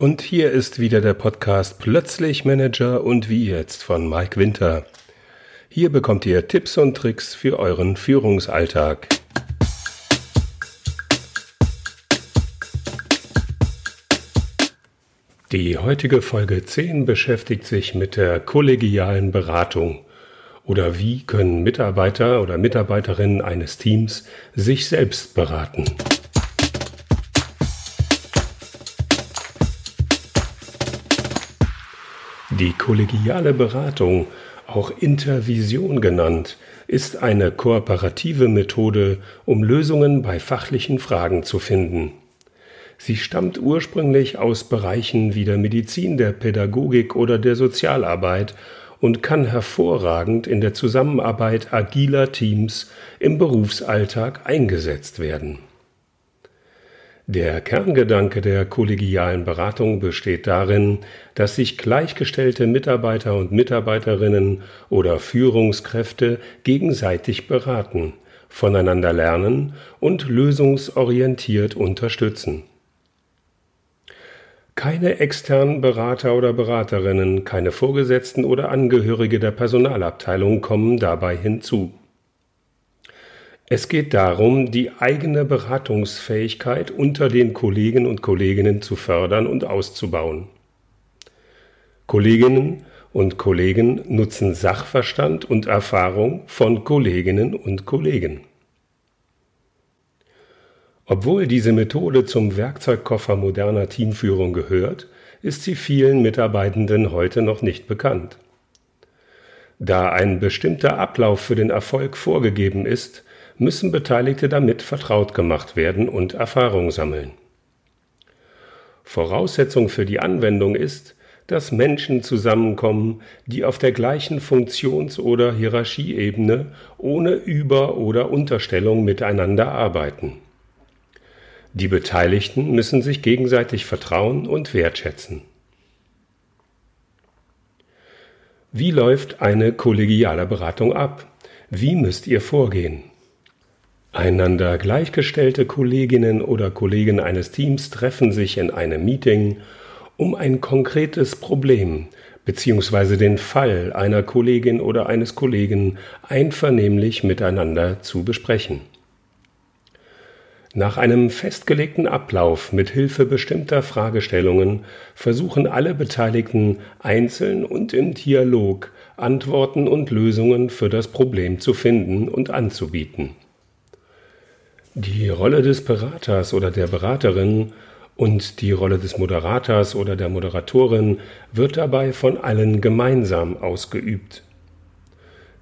Und hier ist wieder der Podcast Plötzlich Manager und wie jetzt von Mike Winter. Hier bekommt ihr Tipps und Tricks für euren Führungsalltag. Die heutige Folge 10 beschäftigt sich mit der kollegialen Beratung oder wie können Mitarbeiter oder Mitarbeiterinnen eines Teams sich selbst beraten. Die kollegiale Beratung, auch Intervision genannt, ist eine kooperative Methode, um Lösungen bei fachlichen Fragen zu finden. Sie stammt ursprünglich aus Bereichen wie der Medizin, der Pädagogik oder der Sozialarbeit und kann hervorragend in der Zusammenarbeit agiler Teams im Berufsalltag eingesetzt werden. Der Kerngedanke der kollegialen Beratung besteht darin, dass sich gleichgestellte Mitarbeiter und Mitarbeiterinnen oder Führungskräfte gegenseitig beraten, voneinander lernen und lösungsorientiert unterstützen. Keine externen Berater oder Beraterinnen, keine Vorgesetzten oder Angehörige der Personalabteilung kommen dabei hinzu. Es geht darum, die eigene Beratungsfähigkeit unter den Kollegen und Kolleginnen zu fördern und auszubauen. Kolleginnen und Kollegen nutzen Sachverstand und Erfahrung von Kolleginnen und Kollegen. Obwohl diese Methode zum Werkzeugkoffer moderner Teamführung gehört, ist sie vielen Mitarbeitenden heute noch nicht bekannt. Da ein bestimmter Ablauf für den Erfolg vorgegeben ist, müssen Beteiligte damit vertraut gemacht werden und Erfahrung sammeln. Voraussetzung für die Anwendung ist, dass Menschen zusammenkommen, die auf der gleichen Funktions- oder Hierarchieebene ohne Über- oder Unterstellung miteinander arbeiten. Die Beteiligten müssen sich gegenseitig vertrauen und wertschätzen. Wie läuft eine kollegiale Beratung ab? Wie müsst ihr vorgehen? Einander gleichgestellte Kolleginnen oder Kollegen eines Teams treffen sich in einem Meeting, um ein konkretes Problem bzw. den Fall einer Kollegin oder eines Kollegen einvernehmlich miteinander zu besprechen. Nach einem festgelegten Ablauf mit Hilfe bestimmter Fragestellungen versuchen alle Beteiligten einzeln und im Dialog Antworten und Lösungen für das Problem zu finden und anzubieten. Die Rolle des Beraters oder der Beraterin und die Rolle des Moderators oder der Moderatorin wird dabei von allen gemeinsam ausgeübt.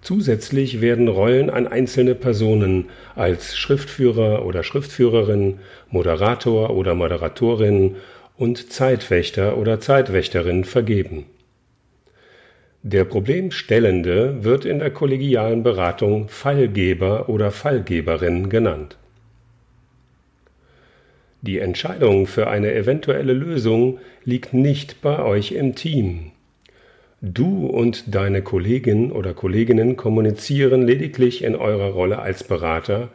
Zusätzlich werden Rollen an einzelne Personen als Schriftführer oder Schriftführerin, Moderator oder Moderatorin und Zeitwächter oder Zeitwächterin vergeben. Der Problemstellende wird in der kollegialen Beratung Fallgeber oder Fallgeberin genannt. Die Entscheidung für eine eventuelle Lösung liegt nicht bei euch im Team. Du und deine Kollegin oder Kolleginnen kommunizieren lediglich in eurer Rolle als Berater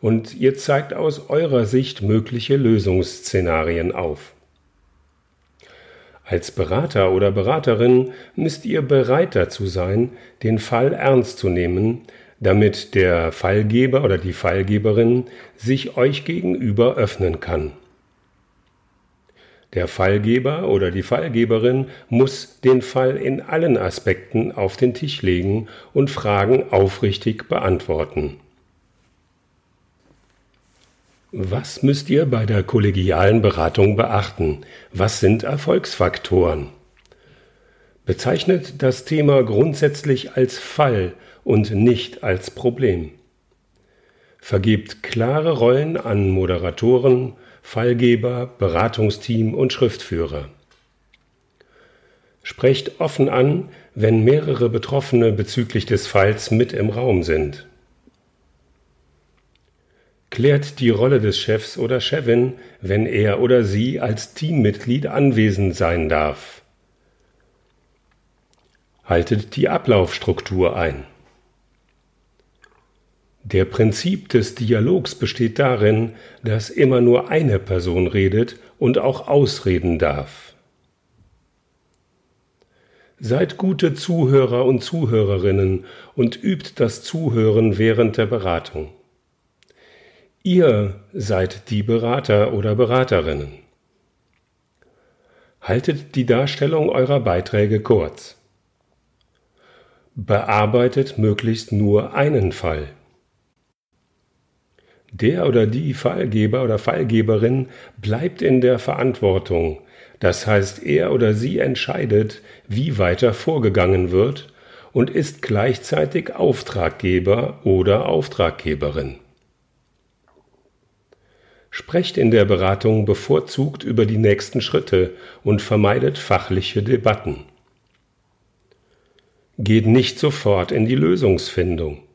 und ihr zeigt aus eurer Sicht mögliche Lösungsszenarien auf. Als Berater oder Beraterin müsst ihr bereit dazu sein, den Fall ernst zu nehmen, damit der Fallgeber oder die Fallgeberin sich euch gegenüber öffnen kann. Der Fallgeber oder die Fallgeberin muss den Fall in allen Aspekten auf den Tisch legen und Fragen aufrichtig beantworten. Was müsst ihr bei der kollegialen Beratung beachten? Was sind Erfolgsfaktoren? Bezeichnet das Thema grundsätzlich als Fall und nicht als Problem. Vergebt klare Rollen an Moderatoren, Fallgeber, Beratungsteam und Schriftführer. Sprecht offen an, wenn mehrere Betroffene bezüglich des Falls mit im Raum sind. Klärt die Rolle des Chefs oder Chefin, wenn er oder sie als Teammitglied anwesend sein darf. Haltet die Ablaufstruktur ein. Der Prinzip des Dialogs besteht darin, dass immer nur eine Person redet und auch ausreden darf. Seid gute Zuhörer und Zuhörerinnen und übt das Zuhören während der Beratung. Ihr seid die Berater oder Beraterinnen. Haltet die Darstellung eurer Beiträge kurz. Bearbeitet möglichst nur einen Fall. Der oder die Fallgeber oder Fallgeberin bleibt in der Verantwortung, das heißt er oder sie entscheidet, wie weiter vorgegangen wird und ist gleichzeitig Auftraggeber oder Auftraggeberin. Sprecht in der Beratung bevorzugt über die nächsten Schritte und vermeidet fachliche Debatten. Geht nicht sofort in die Lösungsfindung.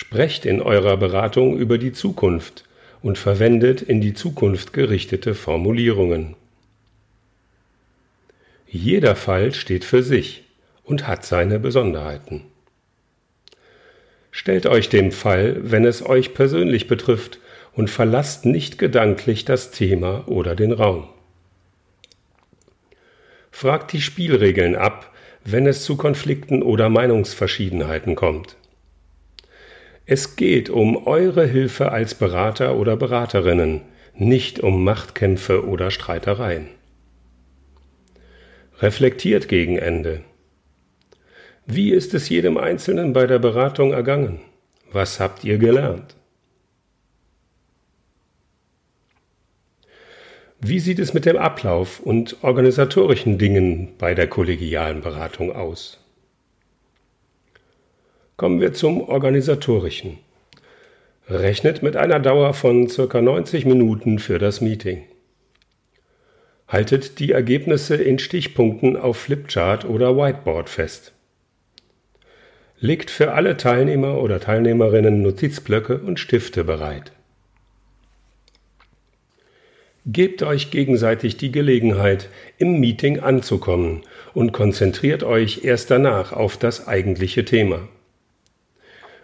Sprecht in eurer Beratung über die Zukunft und verwendet in die Zukunft gerichtete Formulierungen. Jeder Fall steht für sich und hat seine Besonderheiten. Stellt euch dem Fall, wenn es euch persönlich betrifft, und verlasst nicht gedanklich das Thema oder den Raum. Fragt die Spielregeln ab, wenn es zu Konflikten oder Meinungsverschiedenheiten kommt. Es geht um eure Hilfe als Berater oder Beraterinnen, nicht um Machtkämpfe oder Streitereien. Reflektiert gegen Ende. Wie ist es jedem Einzelnen bei der Beratung ergangen? Was habt ihr gelernt? Wie sieht es mit dem Ablauf und organisatorischen Dingen bei der kollegialen Beratung aus? Kommen wir zum organisatorischen. Rechnet mit einer Dauer von ca. 90 Minuten für das Meeting. Haltet die Ergebnisse in Stichpunkten auf Flipchart oder Whiteboard fest. Legt für alle Teilnehmer oder Teilnehmerinnen Notizblöcke und Stifte bereit. Gebt euch gegenseitig die Gelegenheit, im Meeting anzukommen und konzentriert euch erst danach auf das eigentliche Thema.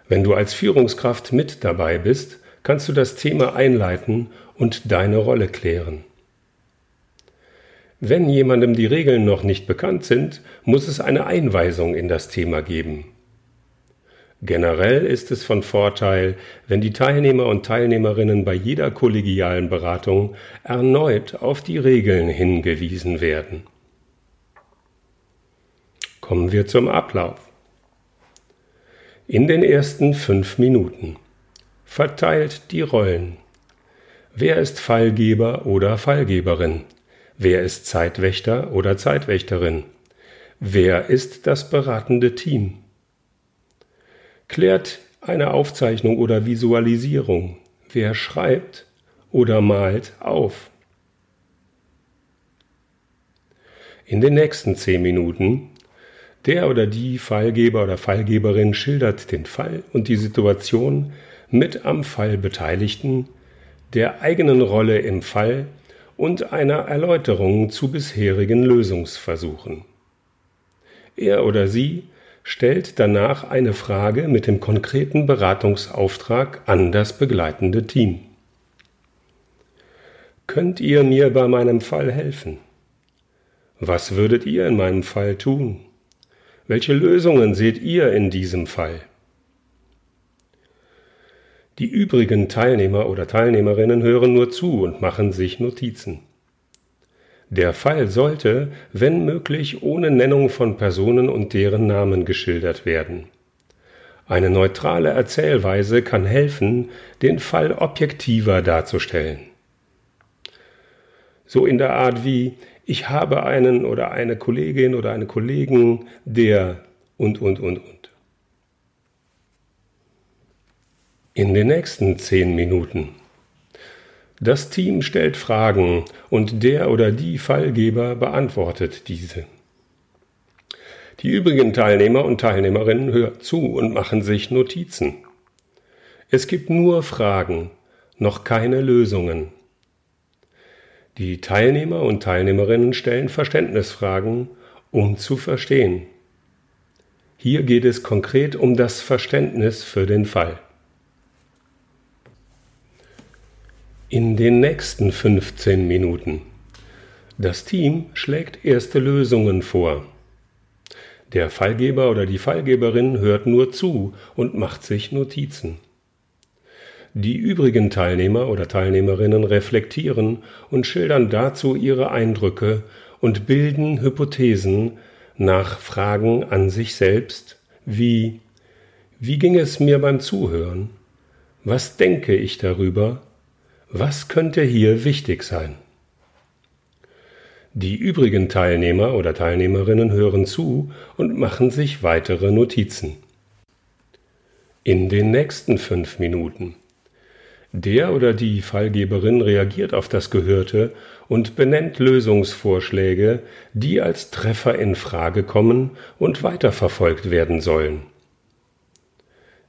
Wenn du als Führungskraft mit dabei bist, kannst du das Thema einleiten und deine Rolle klären. Wenn jemandem die Regeln noch nicht bekannt sind, muss es eine Einweisung in das Thema geben. Generell ist es von Vorteil, wenn die Teilnehmer und Teilnehmerinnen bei jeder kollegialen Beratung erneut auf die Regeln hingewiesen werden. Kommen wir zum Ablauf. In den ersten fünf Minuten verteilt die Rollen. Wer ist Fallgeber oder Fallgeberin? Wer ist Zeitwächter oder Zeitwächterin? Wer ist das beratende Team? Klärt eine Aufzeichnung oder Visualisierung. Wer schreibt oder malt auf? In den nächsten zehn Minuten der oder die Fallgeber oder Fallgeberin schildert den Fall und die Situation mit am Fall Beteiligten, der eigenen Rolle im Fall und einer Erläuterung zu bisherigen Lösungsversuchen. Er oder sie stellt danach eine Frage mit dem konkreten Beratungsauftrag an das begleitende Team. Könnt ihr mir bei meinem Fall helfen? Was würdet ihr in meinem Fall tun? Welche Lösungen seht ihr in diesem Fall? Die übrigen Teilnehmer oder Teilnehmerinnen hören nur zu und machen sich Notizen. Der Fall sollte, wenn möglich, ohne Nennung von Personen und deren Namen geschildert werden. Eine neutrale Erzählweise kann helfen, den Fall objektiver darzustellen. So in der Art wie ich habe einen oder eine Kollegin oder einen Kollegen, der und, und, und, und. In den nächsten zehn Minuten das Team stellt Fragen und der oder die Fallgeber beantwortet diese. Die übrigen Teilnehmer und Teilnehmerinnen hören zu und machen sich Notizen. Es gibt nur Fragen, noch keine Lösungen. Die Teilnehmer und Teilnehmerinnen stellen Verständnisfragen, um zu verstehen. Hier geht es konkret um das Verständnis für den Fall. In den nächsten 15 Minuten Das Team schlägt erste Lösungen vor. Der Fallgeber oder die Fallgeberin hört nur zu und macht sich Notizen. Die übrigen Teilnehmer oder Teilnehmerinnen reflektieren und schildern dazu ihre Eindrücke und bilden Hypothesen nach Fragen an sich selbst wie Wie ging es mir beim Zuhören? Was denke ich darüber? Was könnte hier wichtig sein? Die übrigen Teilnehmer oder Teilnehmerinnen hören zu und machen sich weitere Notizen. In den nächsten fünf Minuten. Der oder die Fallgeberin reagiert auf das Gehörte und benennt Lösungsvorschläge, die als Treffer in Frage kommen und weiterverfolgt werden sollen.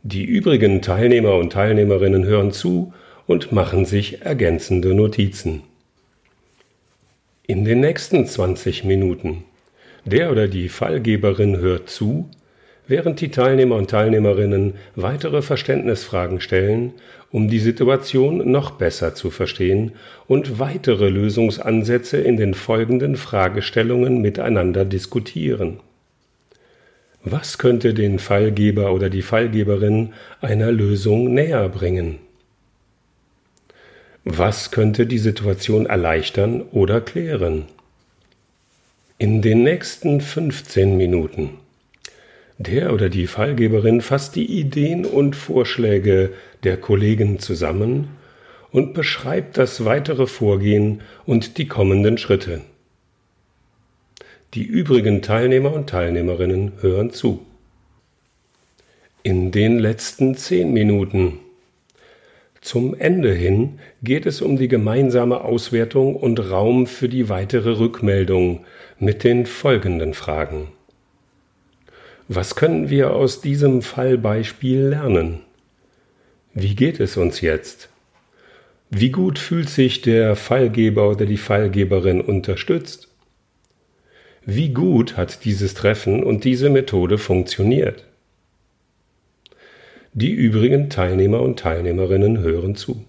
Die übrigen Teilnehmer und Teilnehmerinnen hören zu und machen sich ergänzende Notizen. In den nächsten 20 Minuten. Der oder die Fallgeberin hört zu, während die Teilnehmer und Teilnehmerinnen weitere Verständnisfragen stellen, um die Situation noch besser zu verstehen und weitere Lösungsansätze in den folgenden Fragestellungen miteinander diskutieren. Was könnte den Fallgeber oder die Fallgeberin einer Lösung näher bringen? Was könnte die Situation erleichtern oder klären? In den nächsten 15 Minuten. Der oder die Fallgeberin fasst die Ideen und Vorschläge der Kollegen zusammen und beschreibt das weitere Vorgehen und die kommenden Schritte. Die übrigen Teilnehmer und Teilnehmerinnen hören zu. In den letzten zehn Minuten zum Ende hin geht es um die gemeinsame Auswertung und Raum für die weitere Rückmeldung mit den folgenden Fragen. Was können wir aus diesem Fallbeispiel lernen? Wie geht es uns jetzt? Wie gut fühlt sich der Fallgeber oder die Fallgeberin unterstützt? Wie gut hat dieses Treffen und diese Methode funktioniert? Die übrigen Teilnehmer und Teilnehmerinnen hören zu.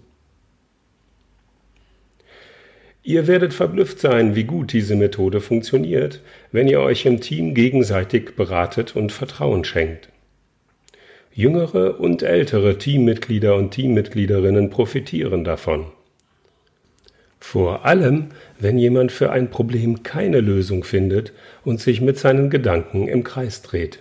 Ihr werdet verblüfft sein, wie gut diese Methode funktioniert, wenn ihr euch im Team gegenseitig beratet und Vertrauen schenkt. Jüngere und ältere Teammitglieder und Teammitgliederinnen profitieren davon. Vor allem, wenn jemand für ein Problem keine Lösung findet und sich mit seinen Gedanken im Kreis dreht.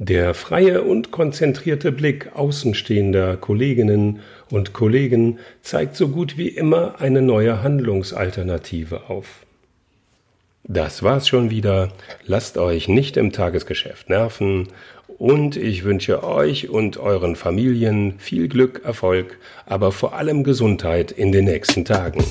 Der freie und konzentrierte Blick außenstehender Kolleginnen und Kollegen zeigt so gut wie immer eine neue Handlungsalternative auf. Das war's schon wieder. Lasst euch nicht im Tagesgeschäft nerven und ich wünsche euch und euren Familien viel Glück, Erfolg, aber vor allem Gesundheit in den nächsten Tagen.